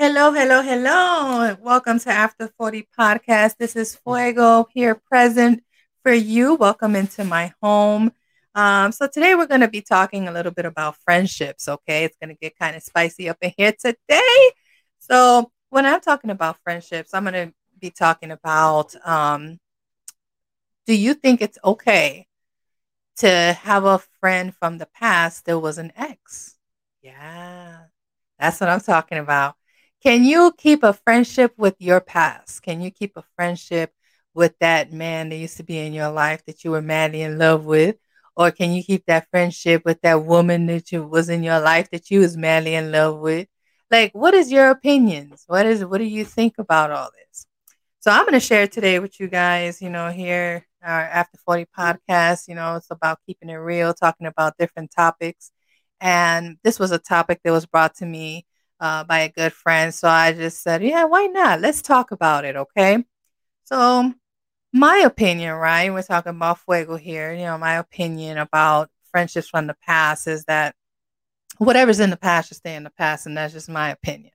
Hello, hello, hello. Welcome to After 40 Podcast. This is Fuego here present for you. Welcome into my home. Um, so today we're going to be talking a little bit about friendships, okay? It's going to get kind of spicy up in here today. So when I'm talking about friendships, I'm going to be talking about um, do you think it's okay to have a friend from the past that was an ex? Yeah, that's what I'm talking about. Can you keep a friendship with your past? Can you keep a friendship with that man that used to be in your life that you were madly in love with? Or can you keep that friendship with that woman that you was in your life that you was madly in love with? Like, what is your opinions? What is what do you think about all this? So I'm going to share today with you guys, you know, here our After 40 podcast, you know, it's about keeping it real, talking about different topics. And this was a topic that was brought to me uh, by a good friend. So I just said, yeah, why not? Let's talk about it. Okay. So, my opinion, right? We're talking about fuego here. You know, my opinion about friendships from the past is that whatever's in the past should stay in the past. And that's just my opinion.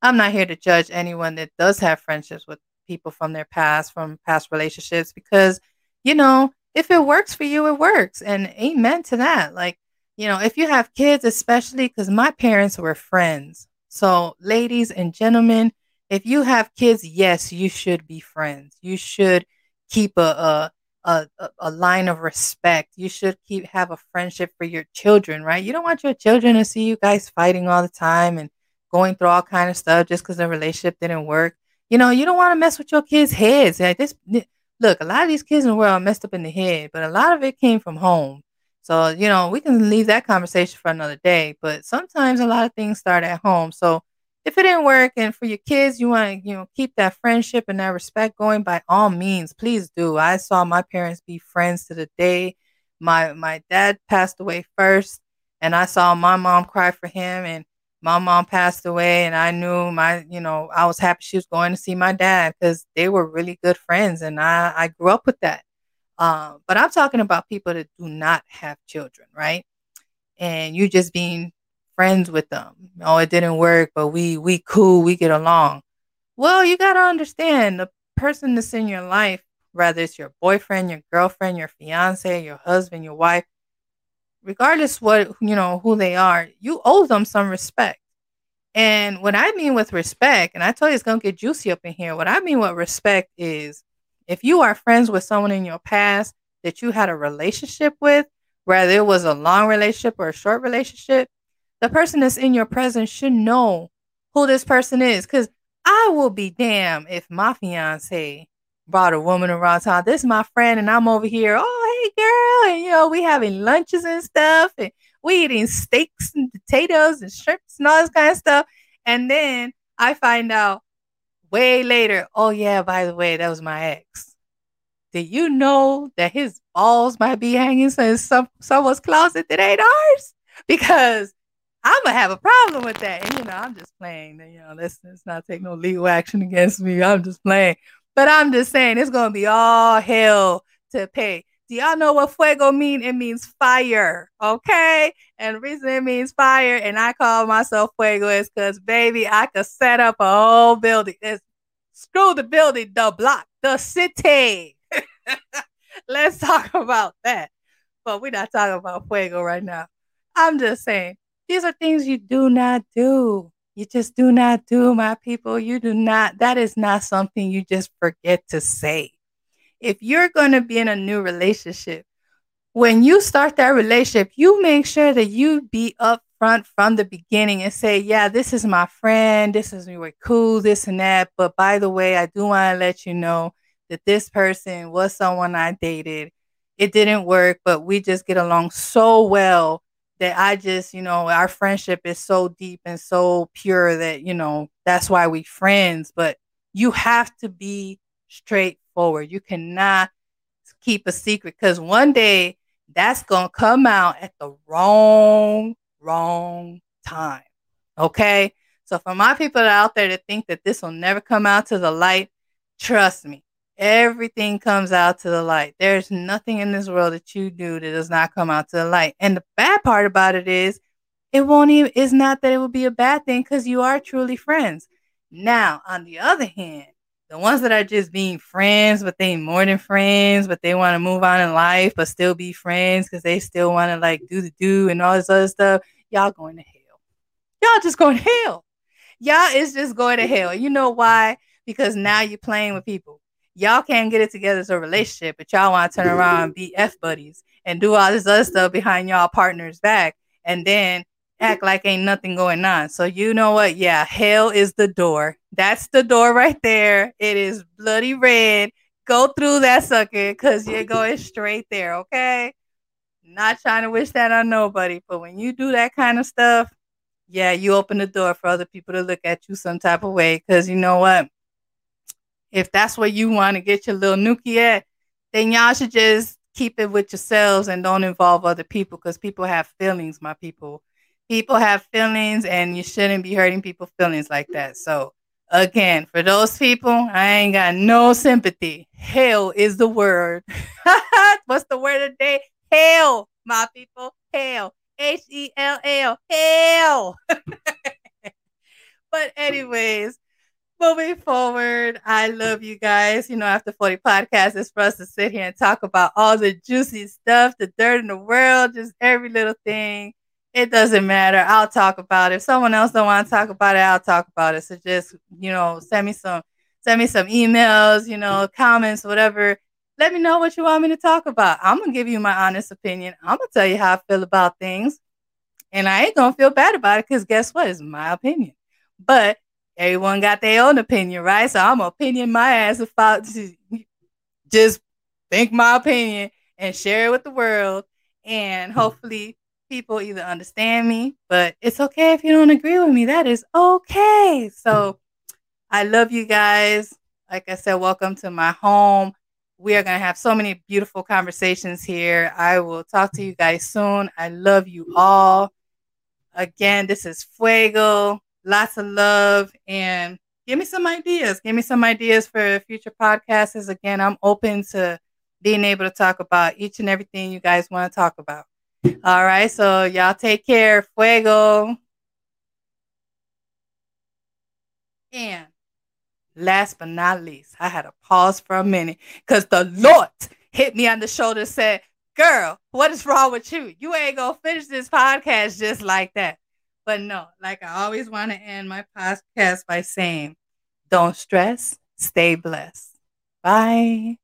I'm not here to judge anyone that does have friendships with people from their past, from past relationships, because, you know, if it works for you, it works. And amen to that. Like, you know, if you have kids, especially because my parents were friends. So, ladies and gentlemen, if you have kids, yes, you should be friends. You should keep a, a a, a line of respect. You should keep have a friendship for your children, right? You don't want your children to see you guys fighting all the time and going through all kind of stuff just because the relationship didn't work. You know, you don't want to mess with your kids' heads. Like this, look, a lot of these kids in the world messed up in the head, but a lot of it came from home. So, you know, we can leave that conversation for another day, but sometimes a lot of things start at home. So, if it didn't work and for your kids, you want to, you know, keep that friendship and that respect going by all means, please do. I saw my parents be friends to the day my my dad passed away first and I saw my mom cry for him and my mom passed away and I knew my, you know, I was happy she was going to see my dad because they were really good friends and I, I grew up with that. Um, but I'm talking about people that do not have children, right? And you just being friends with them. Oh, it didn't work, but we we cool, we get along. Well, you gotta understand the person that's in your life, whether it's your boyfriend, your girlfriend, your fiance, your husband, your wife, regardless what you know who they are, you owe them some respect. And what I mean with respect, and I told you it's gonna get juicy up in here. What I mean with respect is if you are friends with someone in your past that you had a relationship with, whether it was a long relationship or a short relationship, the person that's in your presence should know who this person is. Because I will be damned if my fiance brought a woman around town. This is my friend, and I'm over here. Oh, hey, girl. And, you know, we having lunches and stuff, and we eating steaks and potatoes and shrimps and all this kind of stuff. And then I find out way later, oh, yeah, by the way, that was my ex. Did you know that his balls might be hanging in some someone's closet that ain't ours? Because I'm gonna have a problem with that. And you know, I'm just playing. You know, let's let's not take no legal action against me. I'm just playing. But I'm just saying it's gonna be all hell to pay. Do y'all know what fuego mean? It means fire. Okay. And reason it means fire, and I call myself fuego is because baby, I could set up a whole building. It's, screw the building, the block, the city. Let's talk about that. But we're not talking about fuego right now. I'm just saying these are things you do not do. You just do not do, my people. You do not, that is not something you just forget to say. If you're going to be in a new relationship, when you start that relationship, you make sure that you be upfront from the beginning and say, Yeah, this is my friend. This is we were cool, this and that. But by the way, I do want to let you know that this person was someone I dated. It didn't work, but we just get along so well that I just, you know, our friendship is so deep and so pure that, you know, that's why we friends. But you have to be straightforward. You cannot keep a secret because one day that's going to come out at the wrong, wrong time. Okay. So for my people out there that think that this will never come out to the light, trust me, Everything comes out to the light. There's nothing in this world that you do that does not come out to the light. And the bad part about it is, it won't even, it's not that it would be a bad thing because you are truly friends. Now, on the other hand, the ones that are just being friends, but they more than friends, but they want to move on in life, but still be friends because they still want to like do the do and all this other stuff. Y'all going to hell. Y'all just going to hell. Y'all is just going to hell. You know why? Because now you're playing with people. Y'all can't get it together as a relationship, but y'all want to turn around and be F buddies and do all this other stuff behind y'all partner's back. And then act like ain't nothing going on. So you know what? Yeah, hell is the door. That's the door right there. It is bloody red. Go through that sucker because you're going straight there. Okay. Not trying to wish that on nobody, but when you do that kind of stuff, yeah, you open the door for other people to look at you some type of way. Because you know what? If that's where you want to get your little nookie at, then y'all should just keep it with yourselves and don't involve other people because people have feelings, my people people have feelings and you shouldn't be hurting people's feelings like that. So again, for those people, I ain't got no sympathy. Hell is the word. What's the word of the day? Hell, my people. Hell. H E L L. Hell. but anyways, moving forward, I love you guys. You know, after 40 podcasts is for us to sit here and talk about all the juicy stuff, the dirt in the world, just every little thing it doesn't matter. I'll talk about it. If someone else don't want to talk about it, I'll talk about it. So just, you know, send me some send me some emails, you know, comments, whatever. Let me know what you want me to talk about. I'm gonna give you my honest opinion. I'm gonna tell you how I feel about things. And I ain't gonna feel bad about it because guess what? It's my opinion. But everyone got their own opinion, right? So I'm opinion my ass about just think my opinion and share it with the world. And hmm. hopefully people either understand me, but it's okay if you don't agree with me. That is okay. So I love you guys. Like I said, welcome to my home. We are going to have so many beautiful conversations here. I will talk to you guys soon. I love you all. Again, this is Fuego. Lots of love and give me some ideas. Give me some ideas for future podcasts. Again, I'm open to being able to talk about each and everything you guys want to talk about. All right. So y'all take care. Fuego. And last but not least, I had to pause for a minute because the Lord hit me on the shoulder and said, Girl, what is wrong with you? You ain't gonna finish this podcast just like that. But no, like I always want to end my podcast by saying, don't stress, stay blessed. Bye.